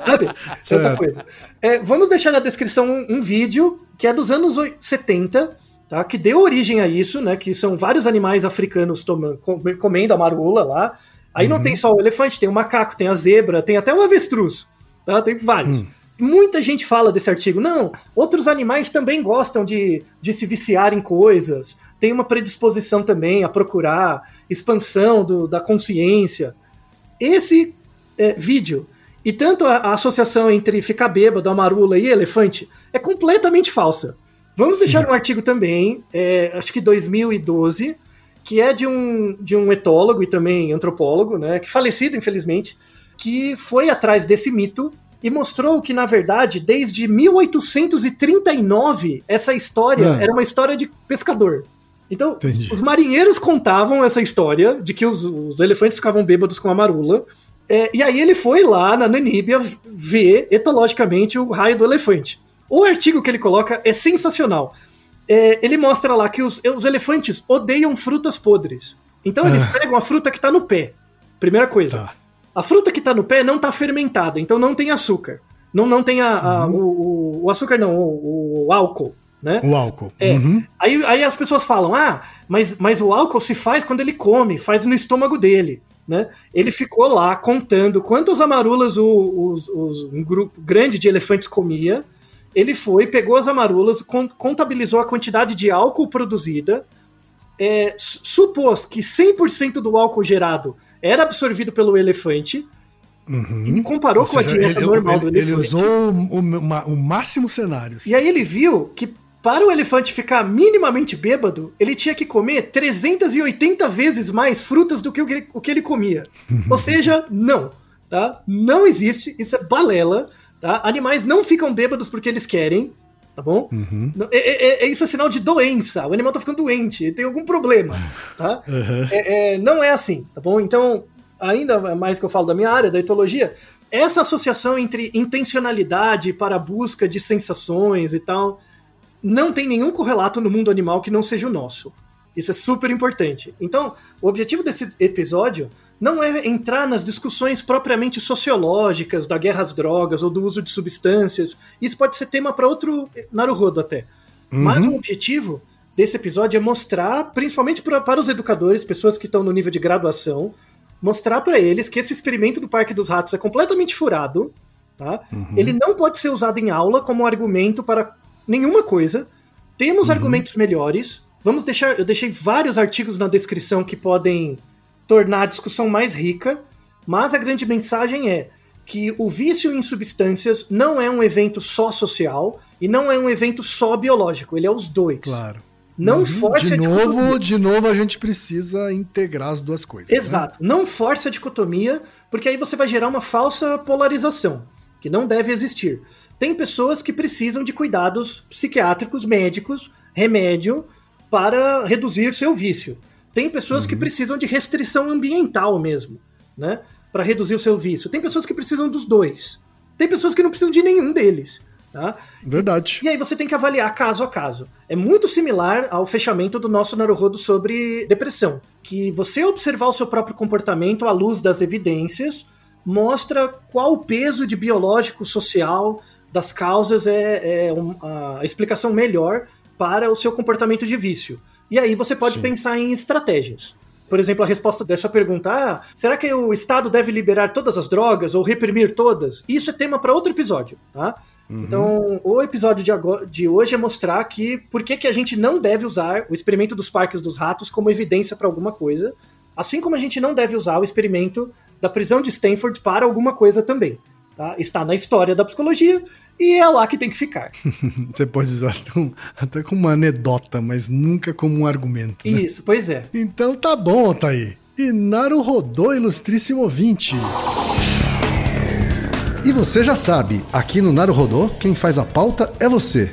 Speaker 3: Sabe? Essa
Speaker 1: Certo.
Speaker 3: coisa. É, vamos deixar na descrição um, um vídeo que é dos anos oi- 70, tá? Que deu origem a isso, né? Que são vários animais africanos tomando, com- comendo a marula lá. Aí não tem só o elefante, tem o macaco, tem a zebra, tem até o avestruz. Tá? Tem vários. Muita gente fala desse artigo. Não, outros animais também gostam de, de se viciar em coisas. Tem uma predisposição também a procurar expansão do- da consciência. Esse é, vídeo e tanto a, a associação entre ficar bêbado, a marula e elefante é completamente falsa. Vamos deixar um artigo também, é, acho que 2012, que é de um, de um etólogo e também antropólogo, né, que falecido, infelizmente, que foi atrás desse mito e mostrou que, na verdade, desde 1839, essa história
Speaker 1: Ah.
Speaker 3: era uma história de pescador. Então,
Speaker 1: Entendi.
Speaker 3: os marinheiros contavam essa história de que os, os elefantes ficavam bêbados com a marula. É, e aí ele foi lá na Namíbia ver etologicamente o raio do elefante. O artigo que ele coloca é sensacional. É, ele mostra lá que os, os elefantes odeiam frutas podres. Então eles
Speaker 1: Ah.
Speaker 3: pegam a fruta que tá no pé. Primeira coisa.
Speaker 1: Tá.
Speaker 3: A fruta que tá no pé não tá fermentada, então não tem açúcar. Não, não tem a, a- o, o- o açúcar, não, o, o álcool, né?
Speaker 1: O álcool.
Speaker 3: É.
Speaker 1: Uhum.
Speaker 3: Aí, aí as pessoas falam, ah, mas, mas o álcool se faz quando ele come, faz no estômago dele. Né? Ele ficou lá contando quantas amarulas o, os- os- um grupo grande de elefantes comia. Ele foi, pegou as amarulas, con- contabilizou a quantidade de álcool produzida, é, su- supôs que 100% do álcool gerado era absorvido pelo elefante
Speaker 1: Uhum.
Speaker 3: e comparou
Speaker 1: Ou
Speaker 3: com a dieta
Speaker 1: ele,
Speaker 3: normal do
Speaker 1: ele, ele
Speaker 3: elefante.
Speaker 1: usou o, o- o máximo cenário.
Speaker 3: E aí ele viu que para o elefante ficar minimamente bêbado, ele tinha que comer 380 vezes mais frutas do que o que ele, o que ele comia. Ou seja, não, tá? Não existe, isso é balela, tá? Animais não ficam bêbados porque eles querem, tá bom?
Speaker 1: Uhum.
Speaker 3: Não- É, é- é- isso é sinal de doença. O animal tá ficando doente, ele tem algum problema, tá?
Speaker 1: Uhum.
Speaker 3: É- é, não é assim, tá bom? Então, ainda mais que eu falo da minha área, da etologia, essa associação entre intencionalidade para a busca de sensações e tal, não tem nenhum correlato no mundo animal que não seja o nosso. Isso é super importante. Então, o objetivo desse episódio não é entrar nas discussões propriamente sociológicas da guerra às drogas ou do uso de substâncias. Isso pode ser tema para outro Naruhodo até. Mas o objetivo desse episódio é mostrar, principalmente pra, para os educadores, pessoas que estão no nível de graduação, mostrar para eles que esse experimento do Parque dos Ratos é completamente furado, tá? Ele não pode ser usado em aula como argumento para nenhuma coisa. Temos argumentos melhores. Vamos deixar, eu deixei vários artigos na descrição que podem tornar a discussão mais rica, mas a grande mensagem é que o vício em substâncias não é um evento só social e não é um evento só biológico, ele é os dois.
Speaker 1: Claro.
Speaker 3: Não
Speaker 1: Uhum.
Speaker 3: force
Speaker 1: de
Speaker 3: a
Speaker 1: novo,
Speaker 3: dicotomia.
Speaker 1: de novo a gente precisa integrar as duas coisas. né?
Speaker 3: Exato. Não force a dicotomia, porque aí você vai gerar uma falsa polarização, que não deve existir. Tem pessoas que precisam de cuidados psiquiátricos, médicos, remédio, para reduzir seu vício. Tem pessoas que precisam de restrição ambiental mesmo, né? Para reduzir o seu vício. Tem pessoas que precisam dos dois. Tem pessoas que não precisam de nenhum deles. Tá?
Speaker 1: Verdade.
Speaker 3: E aí você tem que avaliar caso a caso. É muito similar ao fechamento do nosso Naruhodo sobre depressão, que você observar o seu próprio comportamento à luz das evidências mostra qual o peso de biológico, social das causas é, é um- a explicação melhor para o seu comportamento de vício. E aí você pode
Speaker 1: Sim.
Speaker 3: pensar em estratégias. Por exemplo, a resposta dessa pergunta: ah, será que o Estado deve liberar todas as drogas ou reprimir todas? Isso é tema para outro episódio, tá? Então, o episódio de, agora- de hoje é mostrar que por que, que a gente não deve usar o experimento dos parques dos ratos como evidência para alguma coisa, assim como a gente não deve usar o experimento da prisão de Stanford para alguma coisa também. Tá? Está na história da psicologia e é lá que tem que ficar.
Speaker 1: Você pode usar até, como uma anedota, mas nunca como um argumento. né?
Speaker 3: Isso, pois é.
Speaker 1: Então tá bom, Altair. E Naruhodô, ilustríssimo ouvinte. E você já sabe, aqui no Naruhodô, quem faz a pauta é você.